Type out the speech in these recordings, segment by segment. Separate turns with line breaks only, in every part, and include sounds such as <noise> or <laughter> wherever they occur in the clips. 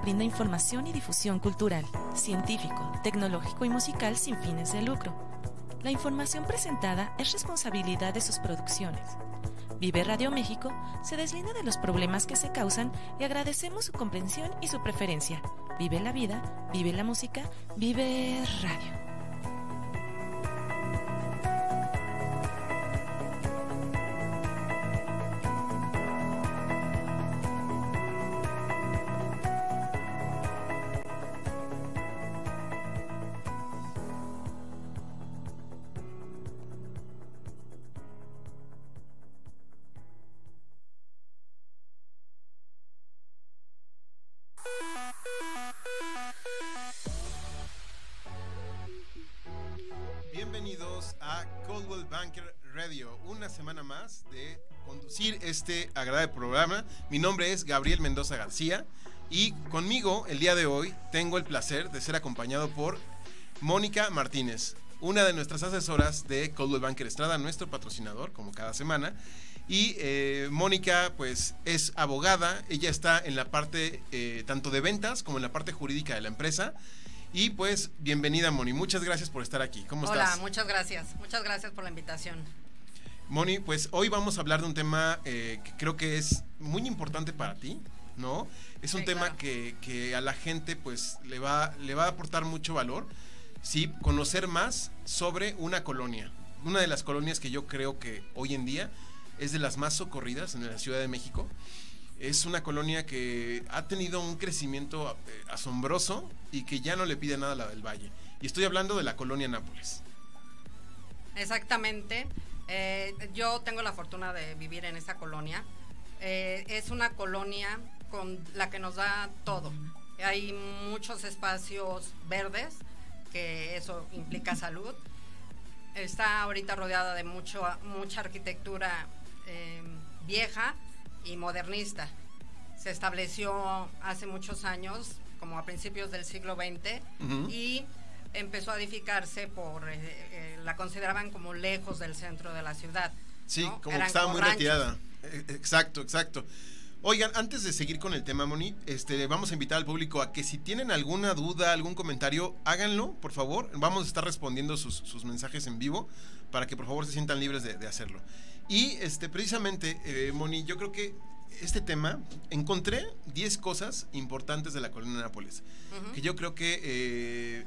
brinda información y difusión cultural, científico, tecnológico y musical sin fines de lucro. La información presentada es responsabilidad de sus producciones. Vive Radio México se deslinda de los problemas que se causan y agradecemos su comprensión y su preferencia. Vive la vida, vive la música, vive radio.
Mi nombre es Gabriel Mendoza García y conmigo el día de hoy tengo el placer de ser acompañado por Mónica Martínez, una de nuestras asesoras de Coldwell Banker Estrada, nuestro patrocinador, como cada semana. Y eh, Mónica, pues, es abogada. Ella está en la parte eh, tanto de ventas como en la parte jurídica de la empresa. Y pues, bienvenida, Moni. Muchas gracias por estar aquí. ¿Cómo
Hola,
estás?
muchas gracias. Muchas gracias por la invitación.
Moni, pues hoy vamos a hablar de un tema eh, que creo que es muy importante para ti, ¿no? Es un
Sí,
tema
claro.
que, que a la gente pues le va, le va a aportar mucho valor, ¿sí? Conocer más sobre una colonia. Una de las colonias que yo creo que hoy en día es de las más socorridas en la Ciudad de México. Es una colonia que ha tenido un crecimiento eh, asombroso y que ya no le pide nada a la del Valle. Y estoy hablando de la colonia Nápoles.
Exactamente. Eh, yo tengo la fortuna de vivir en esa colonia. Eh, es una colonia con la que nos da todo. Hay muchos espacios verdes, que eso implica salud. Está ahorita rodeada de mucho, mucha arquitectura eh, vieja y modernista. Se estableció hace muchos años, como a principios del siglo XX,
Ujú.
y empezó a edificarse por, eh, eh, la consideraban como lejos del centro de la ciudad.
Sí,
¿no?
como que estaba
como
muy
ranchos.
retirada. Eh, Exacto, exacto. Oigan, antes de seguir con el tema, Moni, este, vamos a invitar al público a que si tienen alguna duda, algún comentario, háganlo, por favor. Vamos a estar respondiendo sus, sus mensajes en vivo para que por favor se sientan libres de, de hacerlo. Y este, precisamente, eh, Moni, yo creo que este tema, encontré 10 cosas importantes de la colonia de Nápoles. Que yo creo que eh,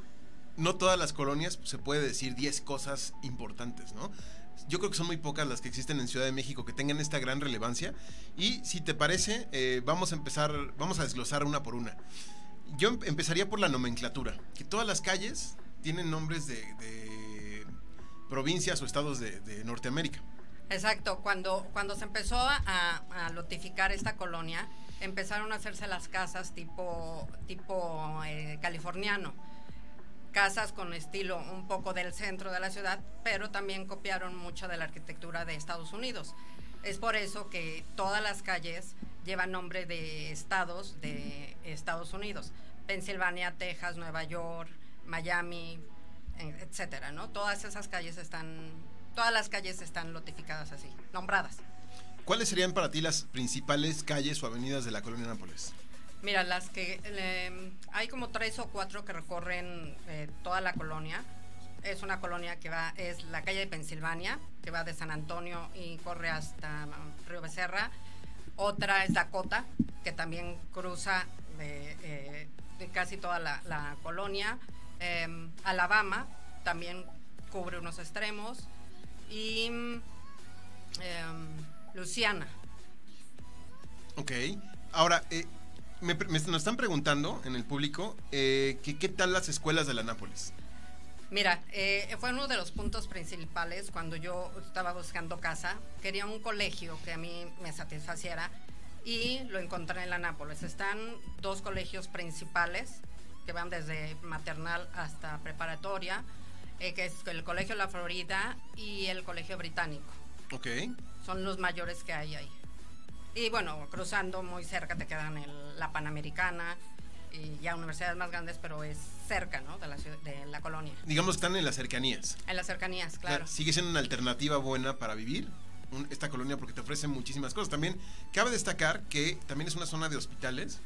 no todas las colonias se puede decir 10 cosas importantes, ¿no? Yo creo que son muy pocas las que existen en Ciudad de México que tengan esta gran relevancia. Y si te parece, eh, vamos a empezar, vamos a desglosar una por una. Yo em- empezaría por la nomenclatura, que todas las calles tienen nombres de, provincias o estados de, Norteamérica.
Exacto, cuando, cuando se empezó a, a lotificar esta colonia, empezaron a hacerse las casas tipo, tipo eh, californiano. Casas con estilo un poco del centro de la ciudad, pero también copiaron mucho de la arquitectura de Estados Unidos. Es por eso que todas las calles llevan nombre de estados de Estados Unidos. Pensilvania, Texas, Nueva York, Miami, etcétera, ¿no? Todas esas calles están, todas las calles están lotificadas así, nombradas.
¿Cuáles serían para ti las principales calles o avenidas de la colonia Nápoles?
Mira, las que hay como tres o cuatro que recorren eh, toda la colonia. Es una colonia que va, es la calle de Pensilvania, que va de San Antonio y corre hasta um, Río Becerra. Otra es Dakota, que también cruza de, eh, casi toda la, la colonia. Em, Alabama también cubre unos extremos. Y em, Luciana.
Ok. Ahora, eh, me, me- nos están preguntando en el público eh, que qué tal las escuelas de la Nápoles.
Mira, eh, fue uno de los puntos principales cuando yo estaba buscando casa. Quería un colegio que a mí me satisfaciera y lo encontré en la Nápoles. Están dos colegios principales que van desde maternal hasta preparatoria, eh, que es el Colegio La Florida y el Colegio Británico.
Ok.
Son los mayores que hay ahí. Y bueno, cruzando muy cerca te quedan el- la Panamericana y ya universidades más grandes, pero es cerca, ¿no? De la, ciudad- de la colonia.
Digamos que están en las cercanías.
En las cercanías,
O sea,
claro.
sigue siendo una alternativa buena para vivir un- esta colonia porque te ofrece muchísimas cosas. También cabe destacar que también es una zona de hospitales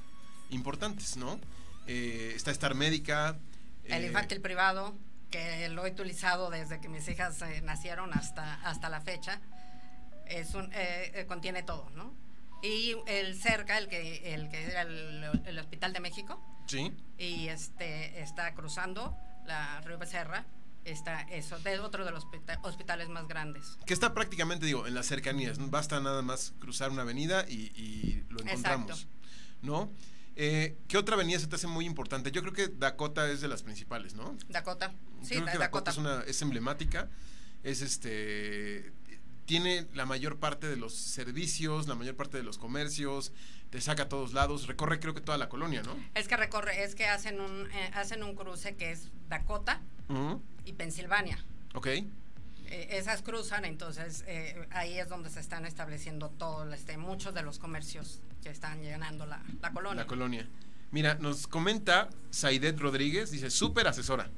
importantes, ¿no? Eh, está Star Médica.
El
eh,
infantil privado, que lo he utilizado desde que mis hijas eh, nacieron hasta, hasta la fecha. Es un, eh, contiene todo, ¿no? Y el cerca, el que, el que era el, el Hospital de México,
Sí.
y este está cruzando la Río Becerra, está eso, de otro de los hospita- hospitales más grandes.
Que está prácticamente, digo, en las cercanías. Basta nada más cruzar una avenida y, y lo encontramos.
Exacto.
¿No? Eh, ¿Qué otra avenida se te hace muy importante? Yo creo que Dakota es de las principales, ¿no?
Dakota. Sí,
creo que Dakota,
Dakota.
es, una, es emblemática. Es este. Tiene la mayor parte de los servicios, la mayor parte de los comercios, te saca a todos lados, recorre creo que toda la colonia, ¿no?
Es que recorre, es que hacen un, eh, hacen un cruce que es Dakota y Pensilvania.
Ok.
Eh, esas cruzan, entonces eh, ahí es donde se están estableciendo todo, este, muchos de los comercios que están llenando la, la colonia.
La colonia. Mira, nos comenta Saidet Rodríguez, dice, súper asesora.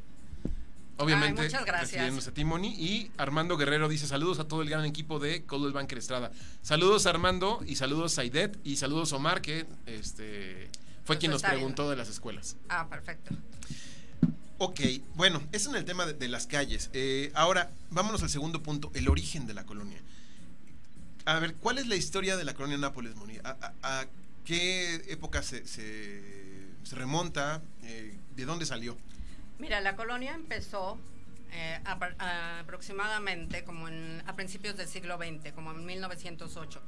Obviamente,
Ay, muchas gracias.
a Timoni. Y Armando Guerrero dice, saludos a todo el gran equipo de Coldwell Banker Estrada. Saludos Armando y saludos Saidet y saludos Omar, que este fue
Nos
quien nos preguntó de las escuelas.
Ah, perfecto.
Ok, bueno, eso en el tema de, de las calles. Eh, ahora, vámonos al segundo punto, el origen de la colonia. A ver, ¿cuál es la historia de la colonia Nápoles, Moni? ¿A, a- a qué época se, se- se remonta? Eh, ¿De dónde salió?
Mira, la colonia empezó eh, a- aproximadamente como en, a principios del siglo XX, como en 1908.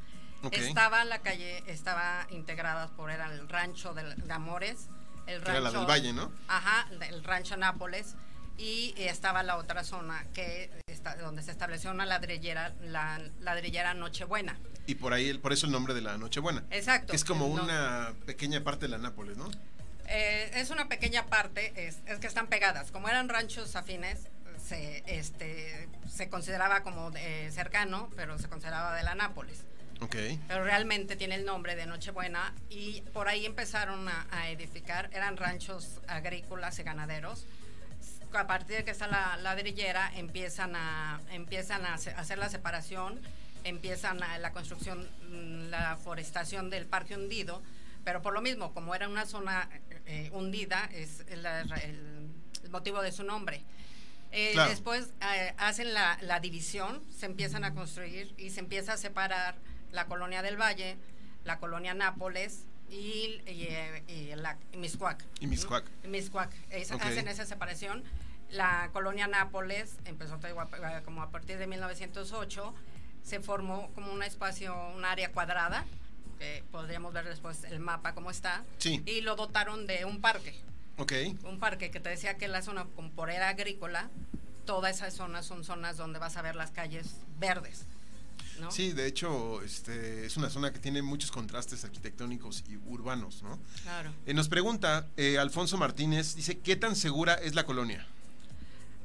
Ok.
Estaba la calle, estaba integrada por era el rancho de Amores, el
Que era la del Valle, ¿no?
Ajá, el rancho Nápoles y estaba la otra zona que está, donde se estableció una ladrillera, la ladrillera Nochebuena.
Y por ahí, el- por eso el nombre de la Nochebuena.
Exacto.
Que es como una pequeña parte de la Nápoles, ¿no?
Eh, es una pequeña parte, es, es que están pegadas. Como eran ranchos afines, se, este, se consideraba como de- cercano, pero se consideraba de la Nápoles.
Ok.
Pero realmente tiene el nombre de Nochebuena y por ahí empezaron a, a edificar, eran ranchos agrícolas y ganaderos. A partir de que está la ladrillera, empiezan a, empiezan a hace- hacer la separación, empiezan a la construcción, mm, la forestación del parque hundido, pero por lo mismo, como era una zona eh, hundida, es el, el- el motivo de su nombre. Eh,
Claro.
Después eh, hacen la, la división, se empiezan a construir y se empieza a separar la colonia del Valle, la colonia Nápoles y, y, y la y Miscuac.
Y Miscuac.
¿no? Miscuac. Es-. Hacen esa separación. La colonia Nápoles empezó como a partir de 1908. Se formó como un espacio, un área cuadrada, que podríamos ver después el mapa cómo está.
Sí.
Y lo dotaron de un parque
Ok.
un parque que te decía que la zona como por era agrícola, todas esas zonas son zonas donde vas a ver las calles verdes. ¿no?
Sí, de hecho, este, es una zona que tiene muchos contrastes arquitectónicos y urbanos, ¿no?
Claro.
Eh, nos pregunta eh, Alfonso Martínez, dice, ¿qué tan segura es la colonia?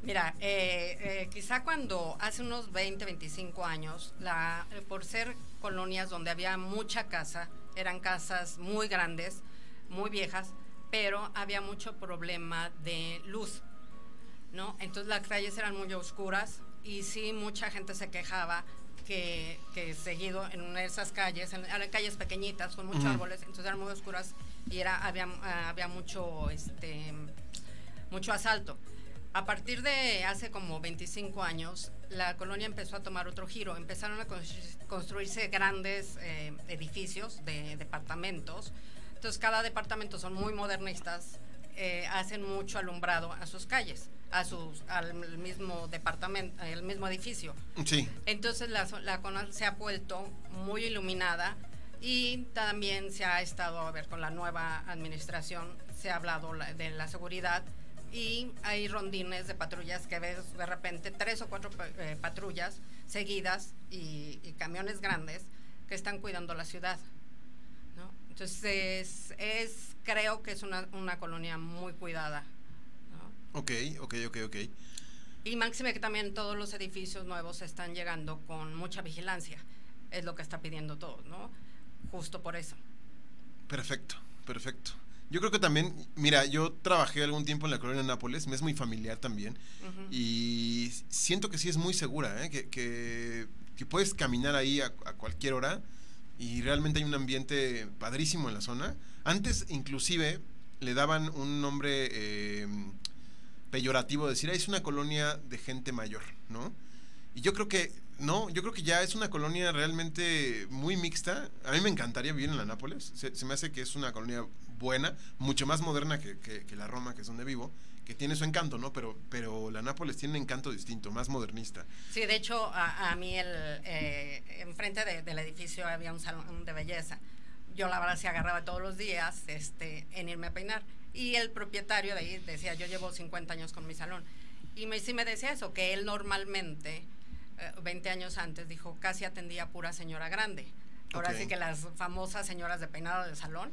Mira, eh, eh, quizá cuando hace unos 20, 25 años, la, eh, por ser colonias donde había mucha casa, eran casas muy grandes, muy viejas, pero había mucho problema de luz, ¿no? Entonces las calles eran muy oscuras y sí mucha gente se quejaba que, que seguido en una de esas calles, en- eran calles pequeñitas con muchos árboles, entonces eran muy oscuras y era, había, había mucho, este, mucho asalto. A partir de hace como 25 años, la colonia empezó a tomar otro giro. Empezaron a constru- construirse grandes eh, edificios de departamentos. Entonces, cada departamento son muy modernistas, eh, hacen mucho alumbrado a sus calles, a sus, al mismo departamento, al mismo edificio.
Sí,
Entonces la, la zona se ha vuelto muy iluminada y también se ha estado a ver con la nueva administración, se ha hablado la- de la seguridad y hay rondines de patrullas que ves de repente tres o cuatro eh, patrullas seguidas y, y camiones grandes que están cuidando la ciudad. ¿no? Entonces es, creo que es una, una colonia muy cuidada. ¿no?
ok, ok, ok, ok.
Y máxime que también todos los edificios nuevos están llegando con mucha vigilancia. Es lo que está pidiendo todo, ¿no? Justo por eso.
Perfecto, perfecto. Yo creo que también, mira, yo trabajé algún tiempo en la colonia de Nápoles, me es muy familiar también, y siento que sí es muy segura, ¿eh? que, que, que puedes caminar ahí a, a cualquier hora y realmente hay un ambiente padrísimo en la zona. Antes inclusive le daban un nombre eh, peyorativo, decir, es una colonia de gente mayor, ¿no? Y yo creo que, no, yo creo que ya es una colonia realmente muy mixta. A mí me encantaría vivir en la Nápoles. Se, me hace que es una colonia buena, mucho más moderna que, que la Roma, que es donde vivo que tiene su encanto, ¿no? Pero, pero la Nápoles tiene un encanto distinto, más modernista.
Sí, de hecho, a, mí el, eh, enfrente del edificio había un salón de belleza. Yo la verdad se agarraba todos los días este, en irme a peinar. Y el propietario de ahí decía, yo llevo 50 años con mi salón. Y me, sí me decía eso, que él normalmente, 20 eh, años antes, dijo, casi atendía pura señora grande. Ahora sí que las famosas señoras de peinado de salón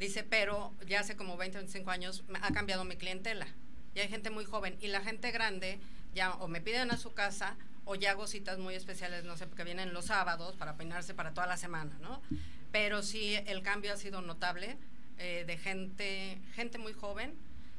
Dice, pero ya hace como 20, 25 años ha cambiado mi clientela. Y hay gente muy joven. Y la gente grande ya o me piden a su casa o ya hago citas muy especiales, no sé, porque vienen los sábados para peinarse para toda la semana, ¿no? Pero sí, el cambio ha sido notable eh, de gente, gente muy joven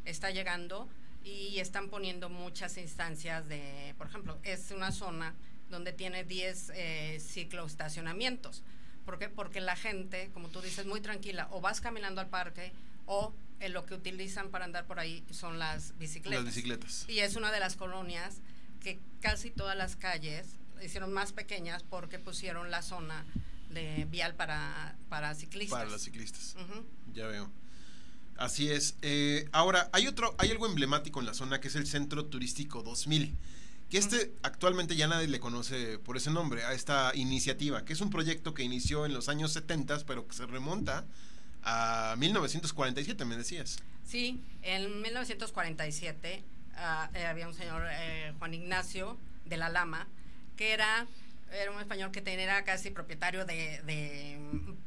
está llegando y están poniendo muchas instancias de, por ejemplo, es una zona donde tiene 10 eh, cicloestacionamientos. ¿Por qué? Porque la gente, como tú dices, muy tranquila, o vas caminando al parque o en lo que utilizan para andar por ahí son las bicicletas.
Las bicicletas.
Y es una de las colonias que casi todas las calles hicieron más pequeñas porque pusieron la zona de vial para, para ciclistas.
Para los ciclistas. Ya veo. Así es. Eh, ahora, hay otro, hay algo emblemático en la zona que es el Centro Turístico 2000 que este actualmente ya nadie le conoce por ese nombre, a esta iniciativa, que es un proyecto que inició en los años 70, pero que se remonta a 1947, me decías.
Sí, en 1947 ah, eh, había un señor, eh, Juan Ignacio de la Lama, que era, era un español que era casi propietario de,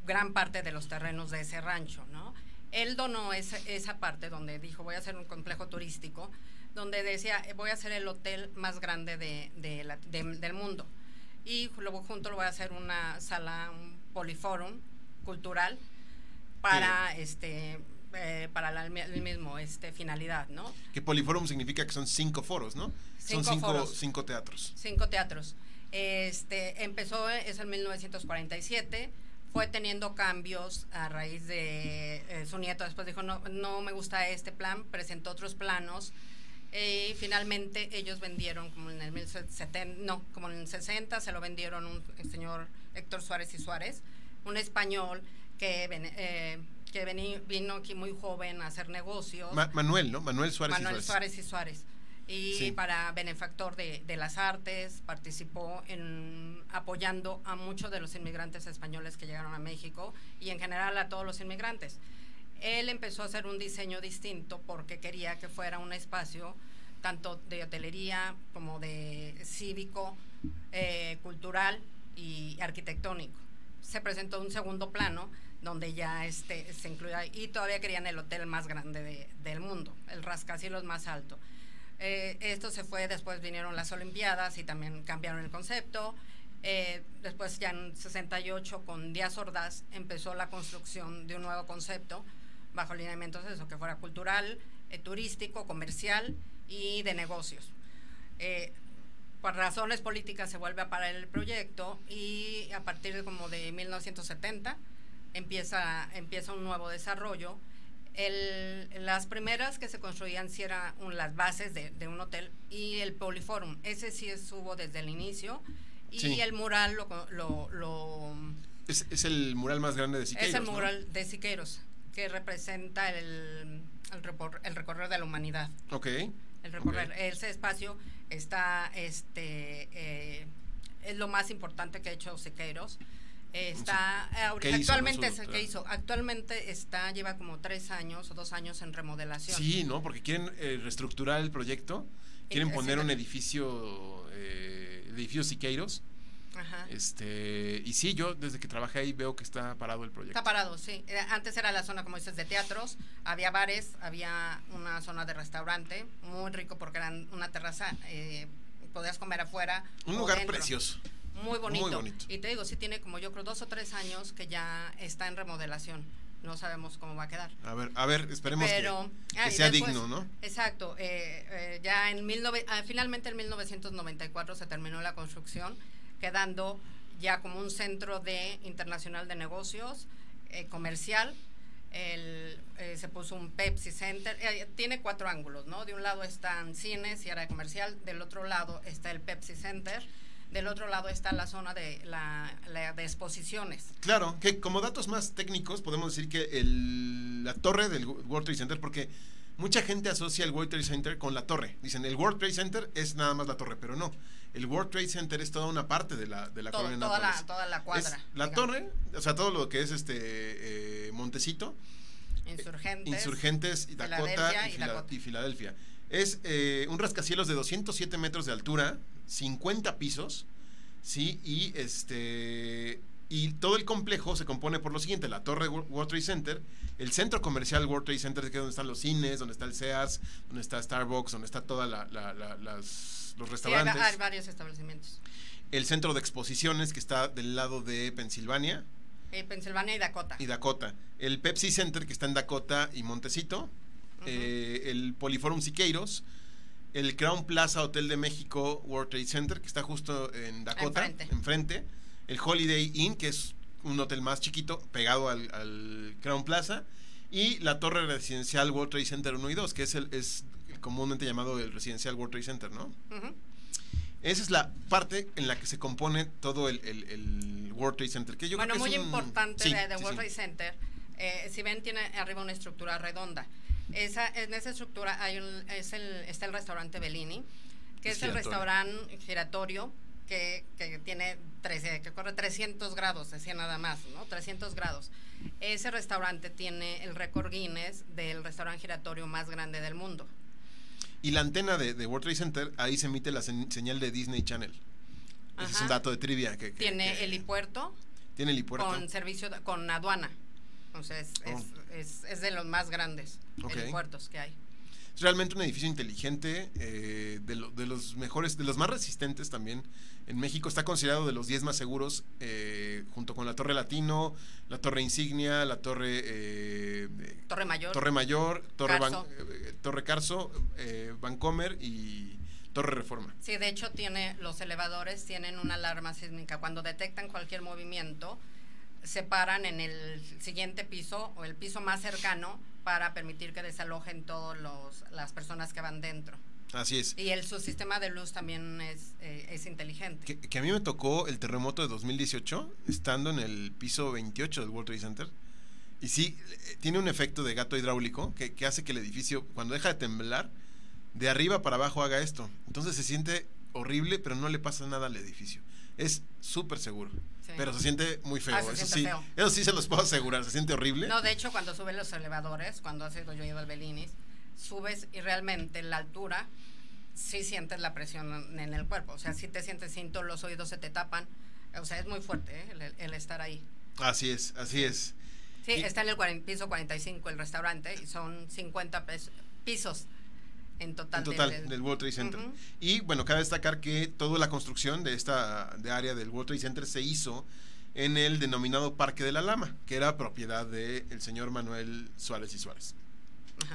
gran parte de los terrenos de ese rancho, ¿no? Él donó esa, esa parte donde dijo, voy a hacer un complejo turístico, donde decía, eh, voy a hacer el hotel más grande de, del mundo. Y luego junto lo voy a hacer una sala, un poliforum cultural para este eh, para la, el mismo este finalidad, ¿no?
Que poliforum significa que son cinco foros, ¿no? son cinco, cinco teatros.
Cinco teatros. Este empezó es en 1947 fue teniendo cambios a raíz de eh, su nieto después dijo no no me gusta este plan presentó otros planos y finalmente ellos vendieron como en el 1070, no, como en el 60 se lo vendieron un el señor Héctor Suárez y Suárez, un español que, eh, que vino aquí muy joven a hacer negocios.
Manuel, ¿no? Manuel Suárez
Manuel y Suárez. Suárez y Suárez. Y para benefactor de, de, las artes, participó en apoyando a muchos de los inmigrantes españoles que llegaron a México y en general a todos los inmigrantes él empezó a hacer un diseño distinto porque quería que fuera un espacio tanto de hotelería como de cívico, eh, cultural y arquitectónico. Se presentó un segundo plano donde ya este, se incluía, y todavía querían el hotel más grande del mundo, el rascacielos más alto. Eh, esto se fue, después vinieron las Olimpiadas y también cambiaron el concepto. Eh, después ya en 68 con Díaz Ordaz empezó la construcción de un nuevo concepto bajo lineamientos de eso, que fuera cultural, eh, turístico, comercial y de negocios. Eh, por razones políticas se vuelve a parar el proyecto y a partir de como de 1970 empieza, empieza un nuevo desarrollo. las primeras que se construían sí eran las bases de, un hotel y el Poliforum, ese sí estuvo desde el inicio y el mural lo... lo,
es, el mural más grande de Siqueiros.
Es el mural de Siqueiros que representa el, el, recorrer de la humanidad.
Ok.
El recorrer. Ese espacio está, este, eh, es lo más importante que ha hecho Sequeiros. Está actualmente ¿qué hizo? Actualmente está lleva como tres años o dos años en remodelación.
Sí, no, porque quieren eh, reestructurar el proyecto, quieren poner un edificio, eh, edificio Siqueiros este, y sí, yo desde que trabajé ahí veo que está parado el proyecto.
Está parado, sí. Eh, antes era la zona, como dices, de teatros, había bares, había una zona de restaurante, muy rico porque eran una terraza, eh, podías comer afuera.
Un lugar precioso.
Muy bonito. Y te digo, sí tiene como yo creo dos o tres años que ya está en remodelación. No sabemos cómo va a quedar.
A ver, a ver, esperemos que, ah, sea digno, ¿no?
Exacto. Eh, ya en mil ah, finalmente en 1994 se terminó la construcción quedando ya como un centro de internacional de negocios, eh, comercial. El, eh, se puso un Pepsi Center. Eh, tiene cuatro ángulos, ¿no? De un lado están cines y área comercial, del otro lado está el Pepsi Center del otro lado está la zona de, la, de exposiciones.
Claro, que como datos más técnicos podemos decir que el, la torre del World Trade Center, porque mucha gente asocia el World Trade Center con la torre. Dicen, el World Trade Center es nada más la torre, pero no. El World Trade Center es toda una parte de la, de la
colonia toda la, toda la cuadra.
la torre, o sea, todo lo que es este eh, Montecito.
Insurgentes.
Insurgentes, y Dakota y, Filadelfia. Es eh, un rascacielos de 207 metros de altura, 50 pisos, ¿sí? Y este y todo el complejo se compone por lo siguiente, la torre World Trade Center, el centro comercial World Trade Center, que es donde están los cines, donde está el Sears, donde está Starbucks, donde está toda la, los restaurantes.
hay, varios establecimientos.
El centro de exposiciones que está del lado de Pensilvania.
Eh, Pensilvania y Dakota.
Y Dakota. El Pepsi Center que está en Dakota y Montecito. Eh, el Poliforum Siqueiros el Crown Plaza Hotel de México World Trade Center, que está justo en Dakota, enfrente. El Holiday Inn, que es un hotel más chiquito, pegado al, Crown Plaza. Y la torre residencial World Trade Center 1 y 2, que es, el, es comúnmente llamado el residencial World Trade Center, ¿no? Esa es la parte en la que se compone todo el, World Trade Center. Que yo
bueno,
creo
muy importante de, World Trade Center. Eh, si ven, tiene arriba una estructura redonda. Esa, en esa estructura hay un, es el, está el restaurante Bellini, que es, el restaurante giratorio que, que, tiene 13, que corre 300 grados, decía nada más, ¿no? 300 grados. Ese restaurante tiene el récord Guinness del restaurante giratorio más grande del mundo.
Y la antena de, World Trade Center, ahí se emite la señal de Disney Channel. Ese es un dato de trivia. Que,
tiene helipuerto.
Tiene helipuerto.
Con servicio, con aduana. Entonces, es, oh. es, es, de los más grandes puertos que hay.
Es realmente un edificio inteligente, eh, de, de, los mejores, de los más resistentes también. En México está considerado de los 10 más seguros, eh, junto con la Torre Latino, la Torre Insignia, la Torre...
Eh, Torre Mayor.
Torre Mayor, Torre Carso, Torre Carso Vancomer y Torre Reforma.
Sí, de hecho tiene los elevadores tienen una alarma sísmica. Cuando detectan cualquier movimiento, se paran en el siguiente piso o el piso más cercano para permitir que desalojen todas las personas que van dentro.
Así es.
Y el, su sistema de luz también es, eh, es inteligente.
Que, a mí me tocó el terremoto de 2018, estando en el piso 28 del World Trade Center. Y sí, eh, tiene un efecto de gato hidráulico que, que hace que el edificio, cuando deja de temblar, de arriba para abajo haga esto. Entonces se siente horrible, pero no le pasa nada al edificio. Es súper seguro. Pero se siente muy feo. Ah, eso sí, eso sí se los puedo asegurar. Se siente horrible.
No, de hecho, cuando subes los elevadores, cuando ido yo ido al Belinis, subes y realmente la altura sí sientes la presión en el cuerpo. O sea, sí te sientes cinto, los oídos se te tapan. O sea, es muy fuerte ¿eh? el, estar ahí.
Así es, así es.
Sí, está en el piso 45 el restaurante y son 50 pisos en total,
del, World Trade Center. Y bueno, cabe destacar que toda la construcción de esta de área del World Trade Center se hizo en el denominado Parque de la Lama, que era propiedad del señor Manuel Suárez y Suárez.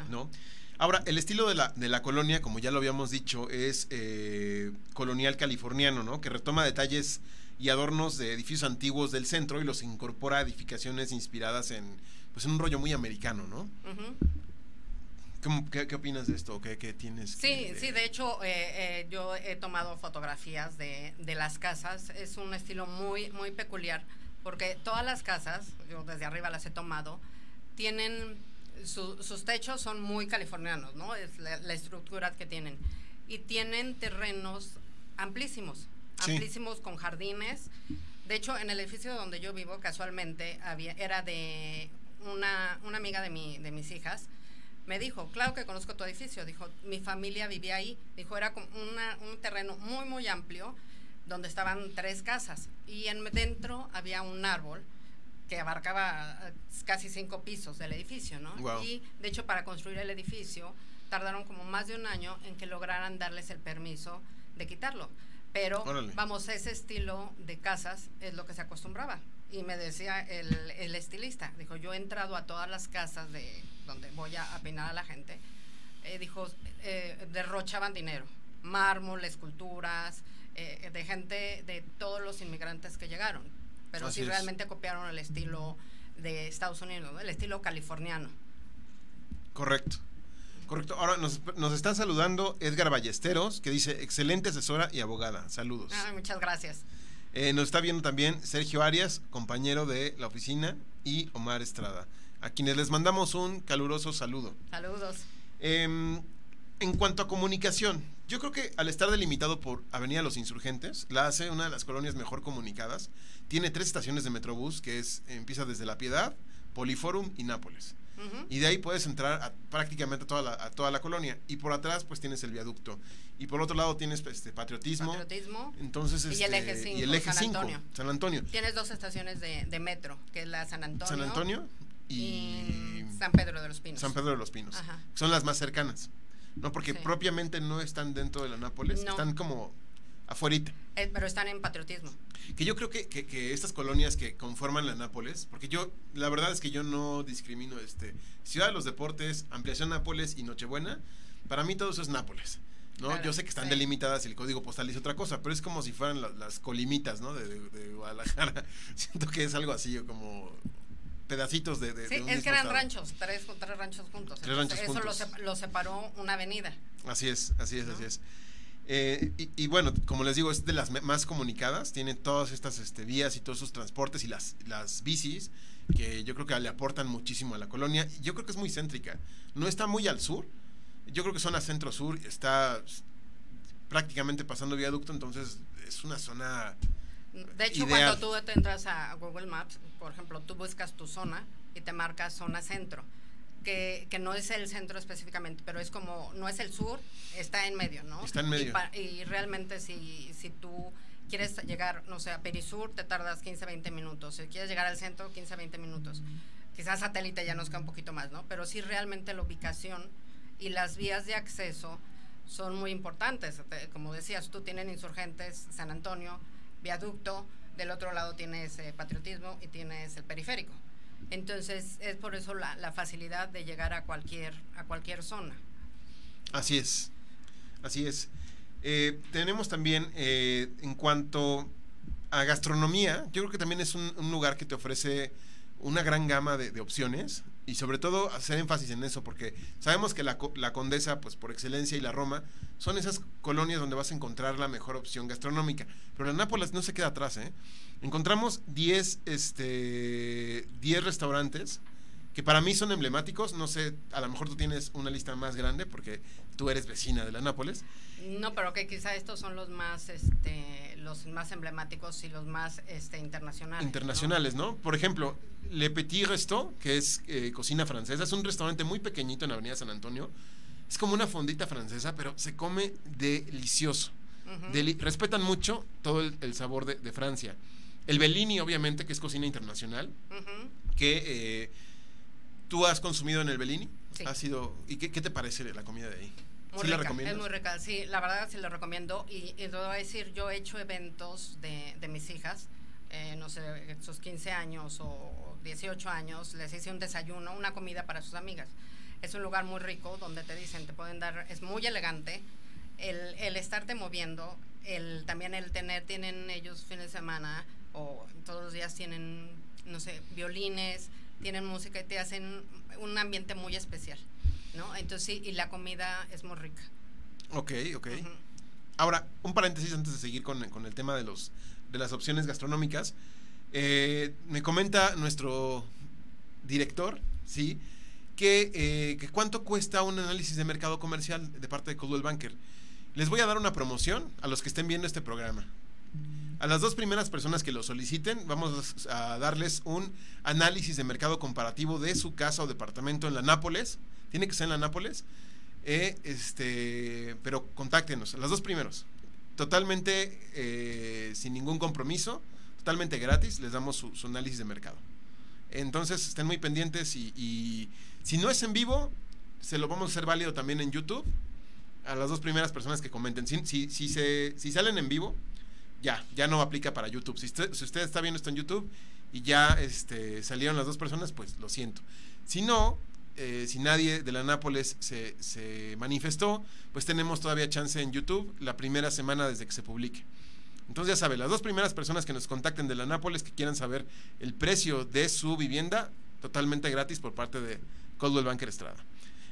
¿No? Ahora, el estilo de la, de la colonia, como ya lo habíamos dicho, es eh, colonial californiano, ¿no? Que retoma detalles y adornos de edificios antiguos del centro y los incorpora a edificaciones inspiradas en, pues, en un rollo muy americano, ¿no? Qué, opinas de esto? ¿Qué, qué tienes?
Sí, sí, de hecho eh, eh, yo he tomado fotografías de, de, las casas. Es un estilo muy, muy peculiar porque todas las casas, yo desde arriba las he tomado, tienen, sus techos son muy californianos, ¿no? Es la, estructura que tienen. Y tienen terrenos amplísimos, amplísimos con jardines. De hecho, en el edificio donde yo vivo, casualmente, había, era de una, una amiga de, mi, de mis hijas me dijo, claro que conozco tu edificio, dijo, mi familia vivía ahí, dijo, era como un terreno muy, muy amplio donde estaban tres casas y en, dentro había un árbol que abarcaba eh, casi cinco pisos del edificio, ¿no? Y de hecho para construir el edificio tardaron como más de un año en que lograran darles el permiso de quitarlo. Pero vamos, ese estilo de casas es lo que se acostumbraba. Y me decía el, el estilista, dijo, yo he entrado a todas las casas de donde voy a apinar a la gente, eh, dijo, eh, derrochaban dinero, mármol, esculturas, eh, de gente de todos los inmigrantes que llegaron, pero
Así
sí
es.
realmente copiaron el estilo de Estados Unidos, ¿no? el estilo californiano.
Correcto. Correcto. Ahora nos, nos están saludando Edgar Ballesteros, que dice excelente asesora y abogada. Saludos.
Ah, muchas gracias.
Eh, nos está viendo también Sergio Arias, compañero de la oficina, y Omar Estrada, a quienes les mandamos un caluroso saludo.
Saludos.
Em, en cuanto a comunicación, yo creo que al estar delimitado por Avenida Los Insurgentes, la hace una de las colonias mejor comunicadas. Tiene tres estaciones de Metrobús, que es empieza desde La Piedad, Poliforum y Nápoles. Y de ahí puedes entrar a, prácticamente a toda, la, a toda la colonia. Y por atrás, pues tienes el viaducto. Y por otro lado tienes este, patriotismo.
Patriotismo.
Entonces,
Y el
este,
eje cinco,
y el eje
San
5,
Antonio.
San Antonio.
Tienes dos estaciones de, de metro, que es la San Antonio,
San Antonio y
y San Pedro de los Pinos.
San Pedro de los Pinos.
Ajá.
Son las más cercanas. No, porque
Sí.
propiamente no están dentro de la Nápoles,
No.
están como afuerita.
Eh, pero están en patriotismo.
Que yo creo que, que- que estas colonias que conforman la Nápoles, porque yo, la verdad es que yo no discrimino este Ciudad de los Deportes, Ampliación Nápoles y Nochebuena. Para mí todo eso es Nápoles. ¿no?
Claro,
yo sé que están
sí.
delimitadas y el código postal dice otra cosa, pero es como si fueran la- las colimitas, ¿no? De, de- de Guadalajara. <laughs> Siento que es algo así, como pedacitos de, de-
Sí,
un
es que eran
estado.
ranchos, tres, tres ranchos juntos.
Tres
Entonces,
ranchos
eso lo,
juntos.
sep- lo separó una avenida.
Así es, así es,
¿no?
así es. Eh, y, y bueno, como les digo, es de las más comunicadas, tiene todas estas este, vías y todos sus transportes y las, las bicis, que yo creo que le aportan muchísimo a la colonia. Yo creo que es muy céntrica, no está muy al sur, yo creo que zona centro-sur, está prácticamente pasando viaducto, entonces es una zona...
De hecho,
Ideal.
cuando tú te entras a Google Maps, por ejemplo, tú buscas tu zona y te marcas zona centro, que, que no es el centro específicamente, pero es como, no es el sur, está en medio, ¿no?
Está en
Y
medio.
pa- Y, realmente si, si tú quieres llegar, no sé, a Perisur, te tardas 15, 20 minutos. Si quieres llegar al centro, 15, 20 minutos. Quizás satélite ya nos queda un poquito más, ¿no? Pero sí realmente la ubicación y las vías de acceso son muy importantes. Te- Como decías, tú tienes insurgentes, San Antonio, viaducto, del otro lado tienes eh, patriotismo y tienes el periférico. Entonces es por eso la, facilidad de llegar a cualquier, a cualquier zona.
Así es, así es. Eh, tenemos también, eh, en cuanto a gastronomía, yo creo que también es un, lugar que te ofrece una gran gama de, de opciones y sobre todo hacer énfasis en eso, porque sabemos que la, la Condesa, pues por excelencia, y la Roma son esas colonias donde vas a encontrar la mejor opción gastronómica. Pero la Nápoles no se queda atrás, ¿eh? Encontramos 10 este, 10 restaurantes que para mí son emblemáticos. No sé, a lo mejor tú tienes una lista más grande porque tú eres vecina de la Nápoles.
No, pero que quizá estos son los más, este, los más emblemáticos y los más, este, internacionales.
internacionales, ¿no? Por ejemplo, Le Petit Resto, que es eh, cocina francesa, es un restaurante muy pequeñito en Avenida San Antonio. Es como una fondita francesa, pero se come delicioso. Deli- respetan mucho todo el, el sabor de, de Francia. El Bellini, obviamente, que es cocina internacional, que eh, tú has consumido en el Bellini.
Sí.
Ha sido, ¿Y qué, qué te parece la comida de ahí?
Muy
¿Sí la recomiendas?
es muy rica. Sí, la verdad sí la recomiendo. Y, y te voy a decir, yo he hecho eventos de, de mis hijas, eh, no sé, sus 15 años o 18 años, les hice un desayuno, una comida para sus amigas. Es un lugar muy rico donde te dicen, te pueden dar, es muy elegante. El, el estarte moviendo, el, también el tener, tienen ellos fines de semana o todos los días tienen, no sé, violines, tienen música y te hacen un ambiente muy especial. ¿no? Entonces sí, y la comida es muy rica.
Ok, ok. Ahora, un paréntesis antes de seguir con, con el tema de, los, de las opciones gastronómicas. Eh, me comenta nuestro director, ¿sí? Que, eh, que cuánto cuesta un análisis de mercado comercial de parte de Coldwell Banker. Les voy a dar una promoción a los que estén viendo este programa. A las dos primeras personas que lo soliciten, vamos a darles un análisis de mercado comparativo de su casa o departamento en la Nápoles. Tiene que ser en la Nápoles. Eh, este, pero contáctenos, a los dos primeros. Totalmente eh, sin ningún compromiso, totalmente gratis, les damos su, análisis de mercado. Entonces estén muy pendientes y, si no es en vivo, se lo vamos a hacer válido también en YouTube a las dos primeras personas que comenten. Si, si se, si salen en vivo, ya, ya no aplica para YouTube. Si usted, si usted está viendo esto en YouTube y ya este, salieron las dos personas, pues lo siento. Si no, eh, si nadie de la Nápoles se, se manifestó, pues tenemos todavía chance en YouTube la primera semana desde que se publique. Entonces ya sabe, las dos primeras personas que nos contacten de la Nápoles que quieran saber el precio de su vivienda, totalmente gratis por parte de Coldwell Banker Estrada.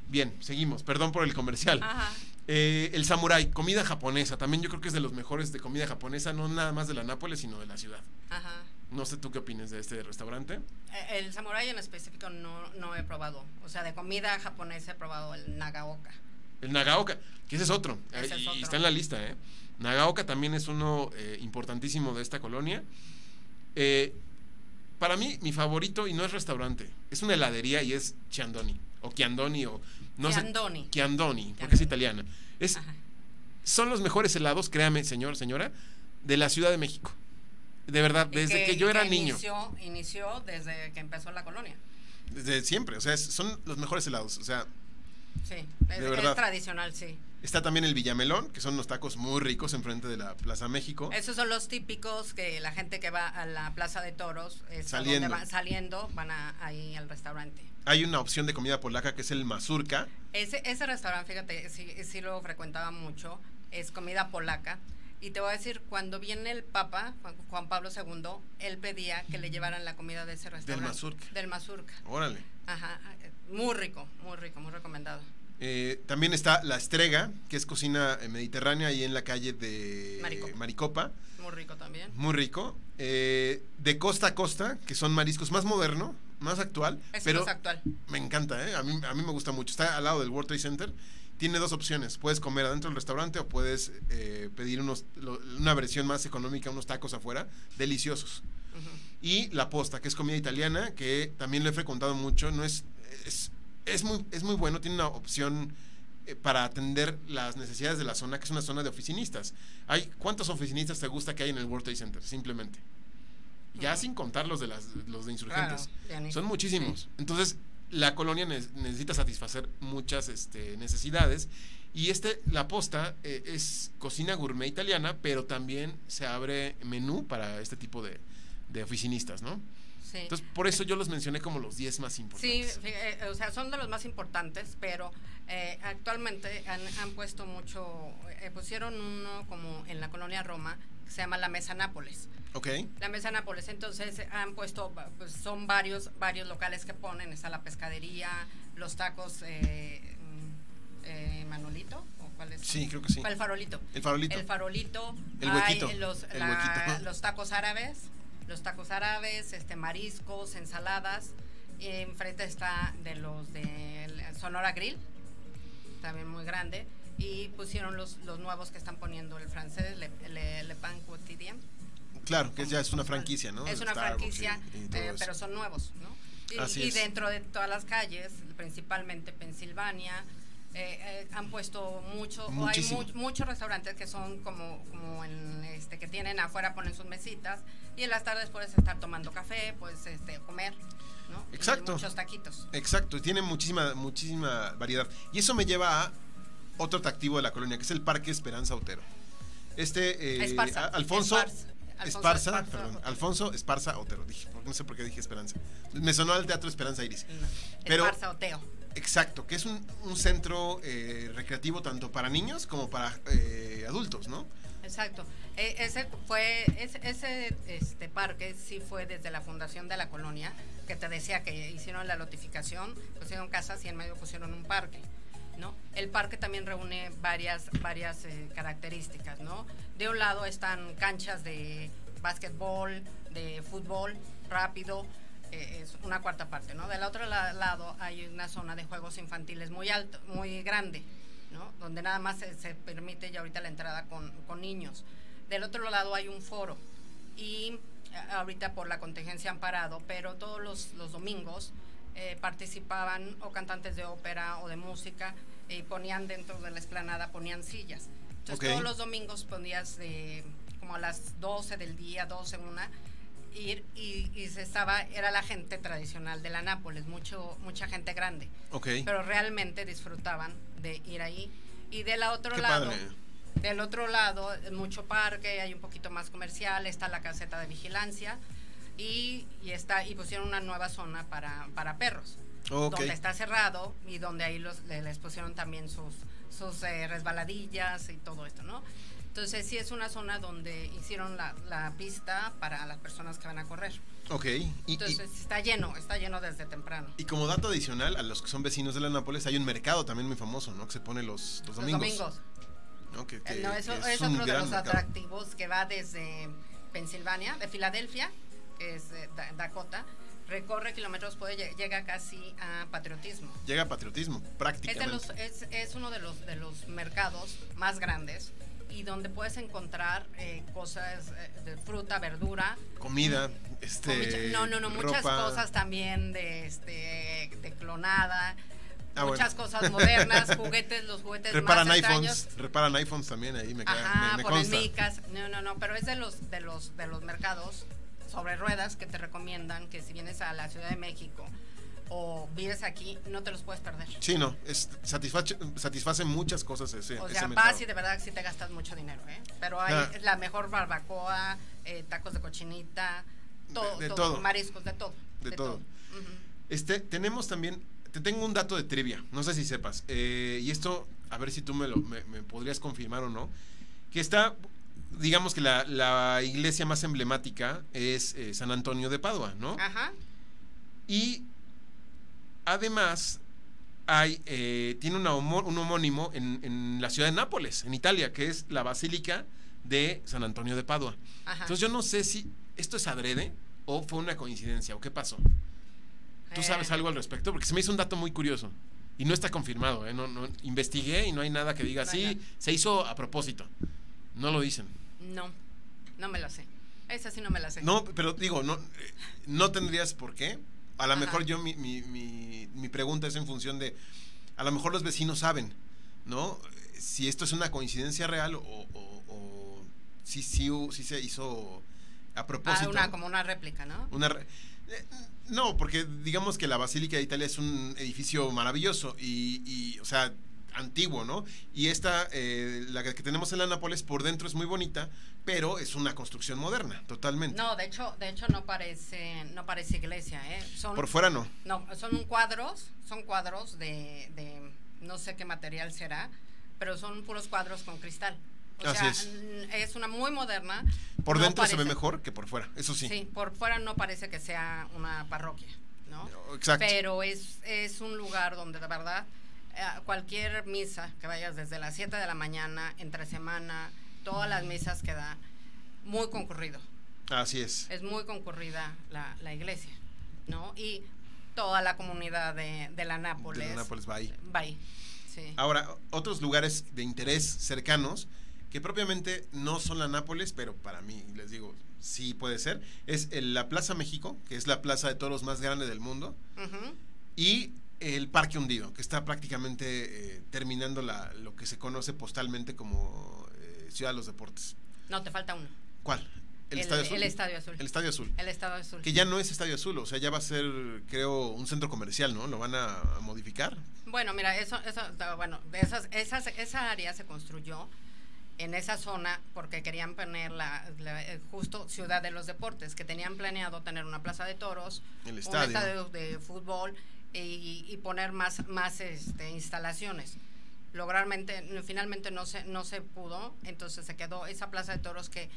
Bien, seguimos. Perdón por el comercial.
Ajá.
Eh, el Samurai, comida japonesa. También yo creo que es de los mejores de comida japonesa, no nada más de la Nápoles, sino de la ciudad.
Ajá.
No sé tú qué opinas de este restaurante.
Eh, El samurai en específico no, no he probado. O sea, de comida japonesa he probado el nagaoka.
El Nagaoka, que ese es otro.
Ese
eh,
es
y
otro.
está en la lista, ¿eh? Nagaoka también es uno eh, importantísimo de esta colonia. Para mí, mi favorito, y no es restaurante, es una heladería y es Chiandoni. O Chiandoni, o no
Chiandoni.
sé. Chiandoni, porque es italiana. Es,
Ajá.
son los mejores helados, créame, señor, señora, de la Ciudad de México. De verdad,
Y
desde que, yo era
que
niño.
Inició, inició desde que empezó la colonia.
Desde siempre, o sea, es- son los mejores helados. O sea,
Sí, es,
De verdad.
es tradicional, sí.
Está también el Villamelón, que son unos tacos muy ricos enfrente de la Plaza México.
Esos son los típicos que la gente que va a la Plaza de Toros, es a donde
Saliendo.
va- saliendo, van a, ahí al restaurante.
Hay una opción de comida polaca que es el mazurka.
Ese, ese restaurante, fíjate, sí, sí lo frecuentaba mucho, es comida polaca. Y te voy a decir, cuando viene el Papa, Juan, Pablo II, él pedía que le llevaran la comida de ese restaurante.
mazurka.
Del mazurka.
Órale.
Ajá, muy rico, muy rico, muy recomendado.
Eh, también está La Estrega, que es cocina eh, mediterránea ahí en la calle de
Maricopa.
Maricopa.
Muy rico también.
Muy rico. Eh, de costa a costa, que son mariscos más moderno, más actual.
Ese
pero
es actual.
me encanta, ¿eh? A mí, a mí me gusta mucho. Está al lado del World Trade Center. Tiene dos opciones. Puedes comer adentro del restaurante o puedes eh, pedir unos, lo- una versión más económica, unos tacos afuera. Deliciosos. Y la posta, que es comida italiana, que también lo he frecuentado mucho. No es, es, es muy, es muy bueno, tiene una opción eh, para atender las necesidades de la zona, que es una zona de oficinistas. Hay, ¿Cuántos oficinistas te gusta que hay en el World Trade Center? Simplemente. Ya sin contar los de, las, los de insurgentes.
Claro,
Son muchísimos. Entonces, la colonia ne- necesita satisfacer muchas este, necesidades. Y este, la posta, eh, es cocina gourmet italiana, pero también se abre menú para este tipo de, de oficinistas, ¿no?
Sí.
Entonces, por eso yo los mencioné como los 10 más
Sí,
importantes.
fí- eh, o sea, son de los más importantes, pero eh, actualmente han, han puesto mucho, eh, pusieron uno como en la colonia Roma, que se llama la Mesa Nápoles.
Ok.
La Mesa Nápoles, entonces eh, han puesto, pues son varios, varios locales que ponen, está la pescadería, los tacos, eh, mm, Manolito, ¿o cuál es?
Sí, creo que sí.
El farolito.
El farolito.
El farolito.
El
hay
huequito,
Los,
el
la-
huequito.
los tacos árabes. Los tacos árabes, este, mariscos, ensaladas. Enfrente está de los de Sonora Grill, también muy grande. Y pusieron los, los nuevos que están poniendo el francés, Le, Le, Le Pain Quotidien.
Claro, que ya es una franquicia, ¿no?
Es una
Starbucks
franquicia,
y
eh, pero son nuevos, ¿no? Y,
Así
y dentro de todas las calles, principalmente Pensilvania, eh, eh, han puesto mucho, o hay mu- muchos restaurantes que son como, como en este, que tienen afuera, ponen sus mesitas, y en las tardes puedes estar tomando café, puedes este, comer, ¿no? Y
Exacto.
muchos taquitos.
Exacto, y tiene muchísima, muchísima variedad. Y eso me lleva a otro atractivo de la colonia, que es el Parque Esperanza Otero. Este, eh,
Esparza,
Alfonso,
Esparza, Alfonso
Esparza,
Esparza
perdón,
Otero.
Alfonso Esparza Otero, dije, porque no sé por qué dije Esperanza. Me sonó al Teatro Esperanza Iris.
No,
Pero-
Esparza o Teo.
Exacto, que es un, un centro eh, recreativo tanto para niños como para eh, adultos, ¿no?
Exacto. E- ese fue ese, ese, este parque sí fue desde la fundación de la colonia que te decía que hicieron la notificación, pusieron casas y en medio pusieron un parque, ¿no? El parque también reúne varias varias eh, características, ¿no? De un lado están canchas de básquetbol, de fútbol rápido, eh, es una cuarta parte, ¿no? Del otro la- lado hay una zona de juegos infantiles muy alto, muy grande, ¿no? Donde nada más se, se permite ya ahorita la entrada con, con niños. Del otro lado hay un foro y eh, ahorita por la contingencia han parado, pero todos los, los domingos eh, participaban o cantantes de ópera o de música y ponían dentro de la esplanada, ponían sillas. Entonces
Ok.
todos los domingos ponías de como a las 12 del día, 12, una, ir y, y se estaba, era la gente tradicional de la Nápoles, mucho, mucha gente grande
Ok.
pero realmente disfrutaban de ir ahí. Y del otro
Qué
lado,
padre.
del otro lado, mucho parque, hay un poquito más comercial, está la caseta de vigilancia y, y está y pusieron una nueva zona para, para perros,
Ok.
donde está cerrado y donde ahí los, le- les pusieron también sus, sus eh, resbaladillas y todo esto, ¿no? Entonces sí es una zona donde hicieron la, la pista para las personas que van a correr.
Ok. Y, y-
Entonces está lleno, está lleno desde temprano.
y como dato adicional, a los que son vecinos de la Nápoles, hay un mercado también muy famoso, ¿no? Que se pone los, los
Los
domingos.
domingos.
¿no? Que-
Eh,
que-
no, eso
que
es,
un
otro de los
mercado.
atractivos que va desde Pensilvania, de Filadelfia, que es eh, Da- Dakota, recorre kilómetros, puede lle- llega casi a patriotismo.
Llega a patriotismo,
Es, de
prácticamente.
los, es, es uno de los, de los mercados más grandes y donde puedes encontrar eh, cosas eh, de fruta, verdura.
Comida, este.
no, no, no, muchas
ropa.
cosas también de, este, de clonada.
Ah, bueno.
muchas cosas modernas, <laughs> juguetes, los juguetes
Reparan
más
iPhones,
extraños.
reparan iPhones también ahí, me,
Ajá,
me, me consta.
micas. No, no, no, pero es de los, de los, de los mercados sobre ruedas que te recomiendan que si vienes a la Ciudad de México o vives aquí, no te los puedes perder.
Sí, no, es, satisface, satisface muchas cosas ese,
O
ese
sea, vas y de verdad sí te gastas mucho dinero, ¿eh? Pero hay
Ah.
la mejor barbacoa, eh, tacos de cochinita, todo,
de
todo,
todo.
mariscos, de todo.
De todo. Este, tenemos también, te tengo un dato de trivia, no sé si sepas, eh, y esto, a ver si tú me lo me, me podrías confirmar o no, que está, digamos que la, la iglesia más emblemática es eh, San Antonio de Padua, ¿no?
Ajá.
Y además hay, eh, tiene una homo- un homónimo en, en la ciudad de Nápoles, en Italia, que es la Basílica de San Antonio de Padua.
Ajá.
Entonces yo no sé si esto es adrede o fue una coincidencia o qué pasó. ¿Tú sabes
Eh,
algo al respecto? Porque se me hizo un dato muy curioso. Y no está confirmado, ¿eh? No, no, investigué y no hay nada que diga,
No hay
sí,
nada.
se hizo a propósito. No lo dicen.
No, no me la sé. Esa sí no me la sé.
No, pero digo, no, no tendrías por qué. A lo mejor yo, mi, mi, mi, mi pregunta es en función de, a lo mejor los vecinos saben, ¿no? Si esto es una coincidencia real o, o, o si, si, si se hizo a
Ah,
propósito.
una, como una réplica, ¿no?
Una re- eh, no, porque digamos que la Basílica de Italia es un edificio maravilloso y, y, o sea, antiguo, ¿no? Y esta, eh, la que tenemos en la Nápoles, por dentro es muy bonita, pero es una construcción moderna, totalmente.
No, de hecho, de hecho no parece, no parece iglesia, ¿eh? Son,
Por fuera no.
No, son cuadros, son cuadros de, de no sé qué material será, pero son puros cuadros con cristal. O
Así
sea,
es.
es una muy moderna.
Por
no
dentro se ve mejor que por fuera, eso sí.
Sí, por fuera no parece que sea una parroquia, ¿no?
Exacto.
Pero es, es un lugar donde de verdad eh, cualquier misa que vayas desde las 7 de la mañana, entre semana, todas las misas que da, muy concurrido.
Así es.
Es muy concurrida la, la iglesia, ¿no? Y toda la comunidad de, de la Nápoles.
De la Nápoles va ahí.
Va ahí, sí.
Ahora, otros lugares de interés cercanos, que propiamente no son la Nápoles, pero para mí, les digo, sí puede ser, es el- la Plaza México, que es la plaza de toros más grande del mundo, y el Parque Hundido, que está prácticamente eh, terminando la, lo que se conoce postalmente como eh, Ciudad de los Deportes.
No, te falta uno.
¿Cuál? ¿El,
El-
Estadio Azul?
el Estadio Azul.
El Estadio Azul.
El Estado Azul.
Que ya no es Estadio Azul, o sea, ya va a ser, creo, un centro comercial, ¿no? ¿Lo van a modificar?
Bueno, mira, eso, eso, da- bueno, esas, esas, esa área se construyó en esa zona porque querían poner la, la, eh, justo Ciudad de los Deportes, que tenían planeado tener una plaza de toros,
El
un
estadio.
estadio de fútbol y, y poner más, más este, instalaciones. Lograrmente, finalmente no se, no se pudo, entonces se quedó esa plaza de toros que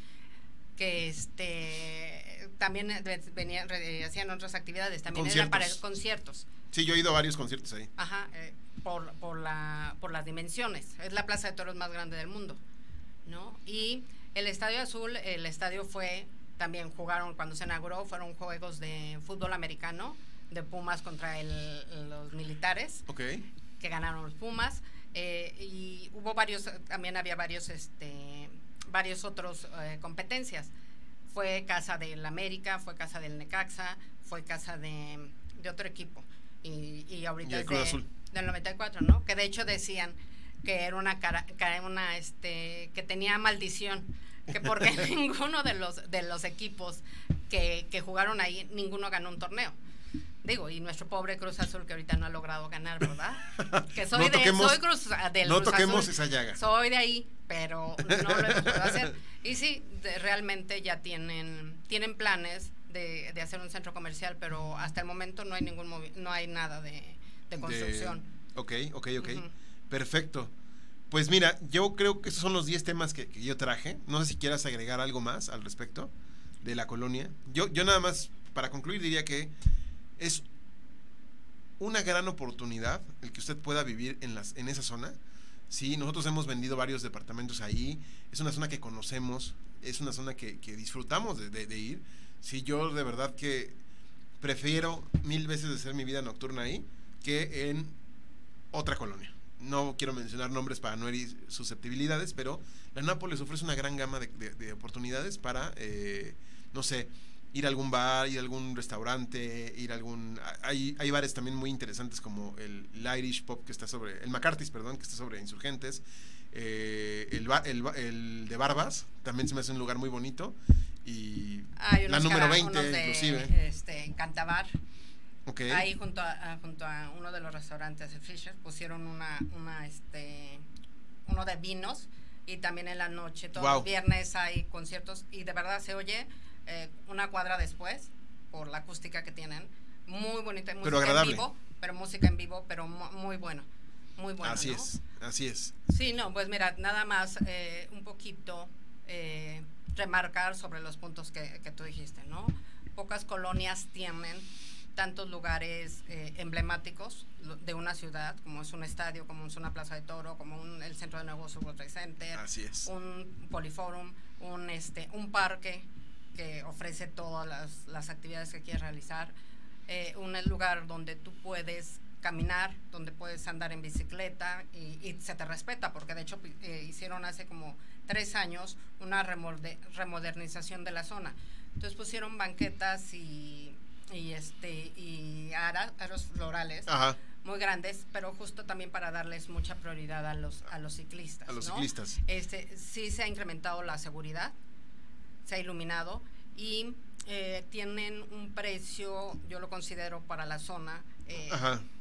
que este también venían eh, hacían otras actividades también eran para
Conciertos.
conciertos
Sí, yo he ido a varios conciertos ahí.
Ajá, eh, por, por, la, por las dimensiones. Es la plaza de toros más grande del mundo, ¿no? Y el Estadio Azul, el estadio fue, también jugaron, cuando se inauguró, fueron juegos de fútbol americano, de Pumas contra el- los militares,
Ok.
que ganaron los Pumas. eh, y hubo varios, también había varios, este, varios otros eh, competencias. Fue casa del América, fue casa del Necaxa, fue casa de, de otro equipo. Y, y ahorita
Y el
es
Cruz
de-
Azul.
del 94, ¿no? Que de hecho decían que era una cara, que una este que tenía maldición, que porque <laughs> ninguno de los de los equipos que, que jugaron ahí ninguno ganó un torneo. Digo, y nuestro pobre Cruz Azul que ahorita no ha logrado ganar, ¿verdad? <laughs> Que soy
No
de
toquemos-
soy Cruz del
no
Cruz
toquemos
Azul.
esa llaga.
Soy de ahí, pero no lo hemos podido <laughs> hacer. Y sí, de- realmente ya tienen tienen planes de, de hacer un centro comercial, pero hasta el momento no hay ningún movi- no hay nada de, de construcción.
ok, ok, ok. Perfecto. Pues mira, yo creo que esos son los 10 temas que, que yo traje. No sé si quieras agregar algo más al respecto de la colonia. Yo, yo nada más, para concluir, diría que es una gran oportunidad el que usted pueda vivir en, las, en esa zona. Sí, nosotros hemos vendido varios departamentos ahí. Es una zona que conocemos, es una zona que, que disfrutamos de, ir. Sí, yo de verdad que prefiero mil veces hacer mi vida nocturna ahí que en otra colonia. No quiero mencionar nombres para no herir susceptibilidades, pero la Nápoles ofrece una gran gama de oportunidades para, eh, no sé, ir a algún bar, ir a algún restaurante, ir a algún... Hay, hay bares también muy interesantes como el, el Irish Pop que está sobre... El McCarthy's, perdón, que está sobre Insurgentes. eh, el, el, el de Barbas también se me hace un lugar muy bonito. Y la número
cara-
20
unos de,
inclusive.
Este, en Cantabar.
ok.
Ahí junto a, junto a uno de los restaurantes, el Fisher, pusieron una, una este, uno de vinos y también en la noche, todos los viernes hay conciertos y de verdad se oye eh, una cuadra después por la acústica que tienen. Muy bonita, música
Pero agradable.
en vivo, pero música en vivo, pero mu- muy bueno, muy bueno.
así
¿no?
es, así es.
Sí, no, pues mira, nada más eh, un poquito eh, remarcar sobre los puntos que, que tú dijiste, ¿no? Pocas colonias tienen tantos lugares eh, emblemáticos de una ciudad, como es un estadio, como es una plaza de toro, como un- el centro de negocios World Trade Center,
Así es.
un poliforum, un, este, un parque que ofrece todas las, las actividades que quieres realizar, eh, un lugar donde tú puedes caminar, donde puedes andar en bicicleta y, y se te respeta, porque de hecho eh, hicieron hace como tres años una remorde- remodernización de la zona. Entonces pusieron banquetas y, y, este, y ara- aros florales
Ajá,
muy grandes, pero justo también para darles mucha prioridad a los, a los ciclistas.
a los
¿no?
ciclistas.
Este, sí se ha incrementado la seguridad, se ha iluminado y eh, tienen un precio, yo lo considero para la zona, eh,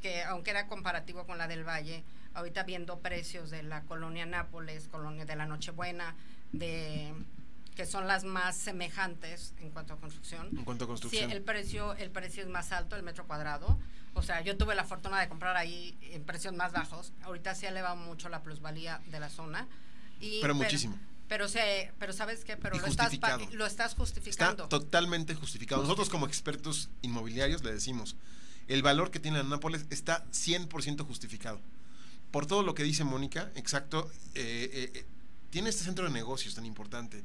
que aunque era comparativo con la del Valle, ahorita viendo precios de la colonia Nápoles, colonia de la Nochebuena, de que son las más semejantes en cuanto a construcción.
En cuanto a
Sí,
construcción.
el precio, el precio es más alto, el metro cuadrado. O sea, yo tuve la fortuna de comprar ahí en precios más bajos. Ahorita se ha elevado mucho la plusvalía de la zona. Y,
Pero muchísimo.
Pero, se, pero ¿sabes qué? Pero lo estás, lo estás
Está
justificando.
totalmente justificado. Nosotros como expertos inmobiliarios le decimos, el valor que tiene la Nápoles está 100% justificado. Por todo lo que dice Mónica, exacto, eh, eh, eh, tiene este centro de negocios tan importante.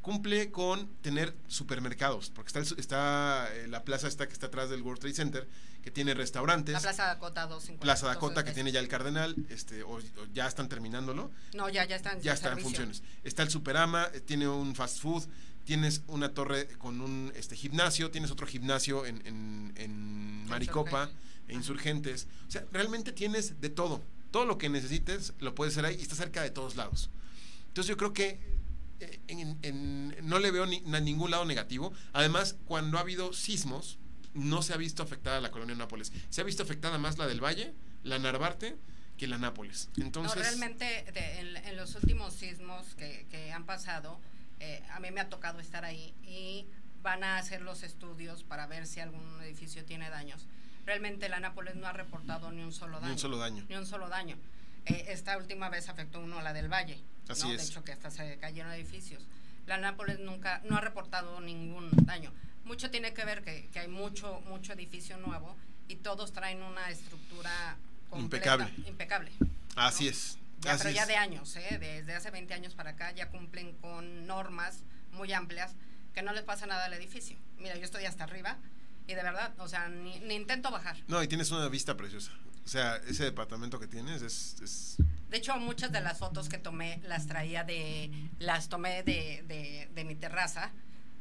Cumple con tener supermercados, porque está, el está eh, la plaza esta que está atrás del World Trade Center, que tiene restaurantes.
la Plaza Dakota 250.
Plaza Dakota que tiene ya el Cardenal, este, o, o ya están terminándolo.
No, ya, ya están
ya está en funciones. Está el Superama, eh, tiene un fast food, tienes una torre con un este gimnasio, tienes otro gimnasio en, en, en Maricopa, e Insurgentes. O sea, realmente tienes de todo. Todo lo que necesites lo puedes hacer ahí y está cerca de todos lados. Entonces yo creo que en- en- no le veo ni, a ningún lado negativo. Además, cuando ha habido sismos, no se ha visto afectada la colonia Nápoles. Se ha visto afectada más la del Valle, la Narvarte, que la Nápoles. Entonces,
no, realmente de- en, en los últimos sismos que, que han pasado, eh, a mí me ha tocado estar ahí y van a hacer los estudios para ver si algún edificio tiene daños. Realmente la Nápoles no ha reportado ni un solo daño.
ni un solo daño.
Ni un solo daño. Eh, esta última vez afectó uno la del Valle.
Así
¿no?
es.
De hecho, que hasta se cayeron edificios. La Nápoles nunca, no ha reportado ningún daño. Mucho tiene que ver que, que hay mucho, mucho edificio nuevo y todos traen una estructura completa,
Impecable.
impecable.
Así es.
Ya,
así
pero ya
es.
de años, ¿eh? desde hace 20 años para acá, ya cumplen con normas muy amplias que no les pasa nada al edificio. Mira, yo estoy hasta arriba y de verdad, o sea, ni, ni intento bajar.
No, y tienes una vista preciosa. O sea, ese departamento que tienes es, es-
De hecho, muchas de las fotos que tomé las traía de, las tomé de, de, de mi terraza.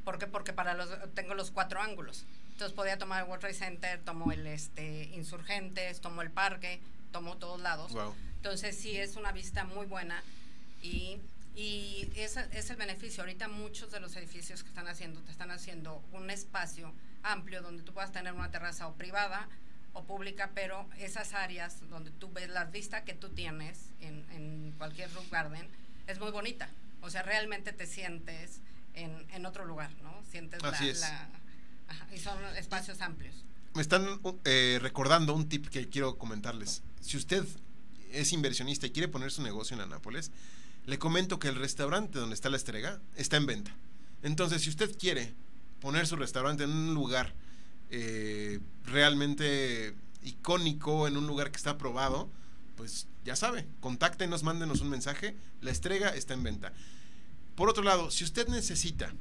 ¿Por qué? Porque para los, tengo los cuatro ángulos. Entonces podía tomar el World Trade Center, tomo el este, Insurgentes, tomo el parque, tomo todos lados.
wow.
Entonces sí es una vista muy buena y, y ese es el beneficio. Ahorita muchos de los edificios que están haciendo, te están haciendo un espacio amplio donde tú puedas tener una terraza o privada o pública, pero esas áreas donde tú ves la vista que tú tienes en, en cualquier roof garden es muy bonita. O sea, realmente te sientes en, en otro lugar, ¿no? Sientes
Así
la,
es.
la- ajá, y son espacios amplios.
Me están eh, recordando un tip que quiero comentarles. Si usted es inversionista y quiere poner su negocio en Anápolis, le comento que el restaurante donde está la estrega está en venta. Entonces, si usted quiere poner su restaurante en un lugar eh, realmente icónico, en un lugar que está aprobado, pues ya sabe, contáctenos, mándenos un mensaje, la estrega está en venta. Por otro lado, si usted necesita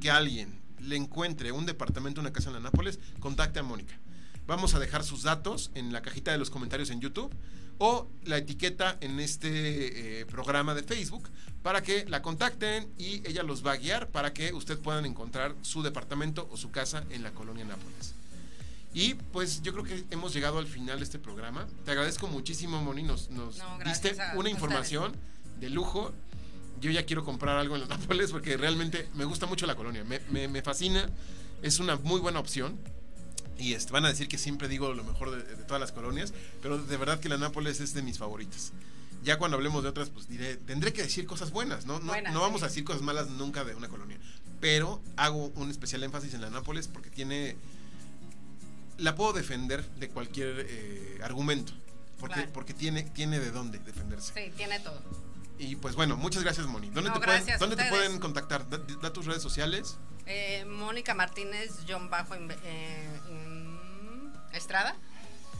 que alguien le encuentre un departamento, una casa en la Nápoles, contacte a Mónica. Vamos a dejar sus datos en la cajita de los comentarios en YouTube o la etiqueta en este eh, programa de Facebook para que la contacten y ella los va a guiar para que usted puedan encontrar su departamento o su casa en la colonia Nápoles. Y pues yo creo que hemos llegado al final de este programa. Te agradezco muchísimo, Moni. Nos, nos diste una información de lujo. Yo ya quiero comprar algo en la Nápoles porque realmente me gusta mucho la colonia. Me, me, fascina. Es una muy buena opción. Y este, van a decir que siempre digo lo mejor de, todas las colonias, pero de verdad que la Nápoles es de mis favoritas. Ya cuando hablemos de otras, pues diré, tendré que decir cosas buenas, ¿no? No, no vamos a decir cosas malas nunca de una colonia. Pero hago un especial énfasis en la Nápoles porque tiene la puedo defender de cualquier eh, argumento. Porque, porque tiene, tiene de dónde defenderse.
Sí, tiene todo.
Y pues bueno, muchas gracias, Moni. ¿Dónde, te, pueden, ¿dónde te pueden contactar? Da, tus redes sociales.
Eh, Mónica Martínez, John Bajo eh, Estrada.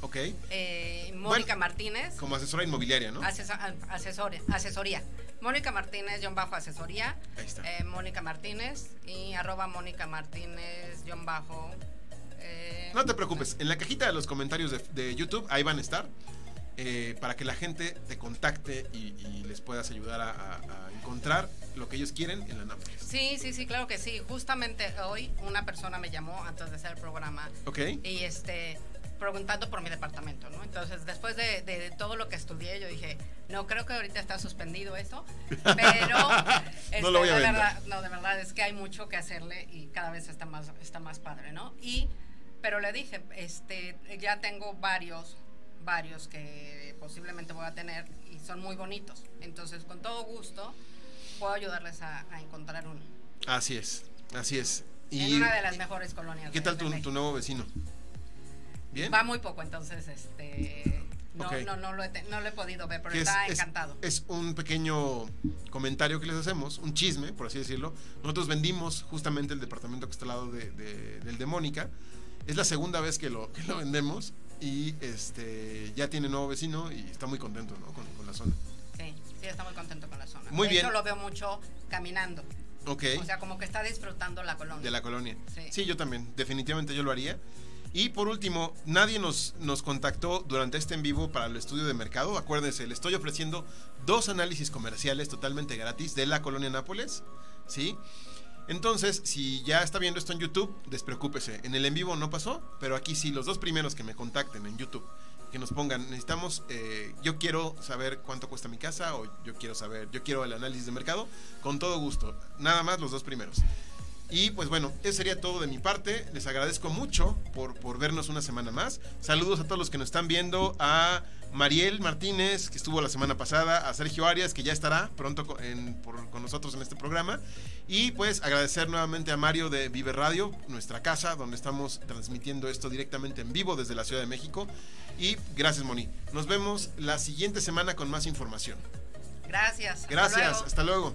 Ok.
Eh, Mónica Martínez.
Como asesora inmobiliaria, ¿no?
asesoría. asesoría. Mónica Martínez, John Bajo Asesoría.
Ahí está.
Mónica Martínez y arroba Mónica Martínez, John Bajo
eh, no te preocupes, en la cajita de los comentarios de, YouTube, ahí van a estar. Eh, para que la gente te contacte y, les puedas ayudar a, encontrar lo que ellos quieren en la Nápoles.
Sí, sí, sí, claro que sí. Justamente hoy una persona me llamó antes de hacer el programa.
Ok.
Y este preguntando por mi departamento, ¿no? Entonces, después de, todo lo que estudié, yo dije, no, creo que ahorita está suspendido eso, pero <laughs>
no lo voy a
de verdad, no, de verdad es que hay mucho que hacerle y cada vez está más, está más padre, ¿no? Y, pero le dije, este, ya tengo varios, varios que posiblemente voy a tener y son muy bonitos, entonces con todo gusto puedo ayudarles a, encontrar uno.
Así es, así es.
Y en una de las mejores colonias.
¿Qué tal tu nuevo vecino?
Va muy poco, entonces, este... No, no, no, lo he, no lo he podido ver, pero está encantado.
Es, un pequeño comentario que les hacemos, un chisme, por así decirlo. Nosotros vendimos justamente el departamento que está al lado de, del de Mónica. Es la segunda vez que lo, que lo vendemos y este ya tiene nuevo vecino y está muy contento ¿no? con, la zona.
Sí, sí, está muy contento con la zona.
Muy bien.
Yo lo veo mucho caminando.
Ok.
O sea, como que está disfrutando la colonia.
De la colonia. Sí. sí, yo también. Definitivamente yo lo haría. Y por último, nadie nos, nos contactó durante este en vivo para el estudio de mercado. Acuérdense, le estoy ofreciendo dos análisis comerciales totalmente gratis de la colonia Nápoles. ¿Sí? Entonces, si ya está viendo esto en YouTube, despreocúpese. En el en vivo no pasó, pero aquí sí, los dos primeros que me contacten en YouTube, que nos pongan, necesitamos, eh, yo quiero saber cuánto cuesta mi casa o yo quiero saber, yo quiero el análisis de mercado, con todo gusto. Nada más los dos primeros. Y pues bueno, eso sería todo de mi parte. Les agradezco mucho por, por vernos una semana más. Saludos a todos los que nos están viendo, a Mariel Martínez, que estuvo la semana pasada, a Sergio Arias, que ya estará pronto con nosotros en este programa. Y pues agradecer nuevamente a Mario de Vive Radio, nuestra casa, donde estamos transmitiendo esto directamente en vivo desde la Ciudad de México. Y gracias, Moni. Nos vemos la siguiente semana con más información.
Gracias.
Gracias. Hasta luego.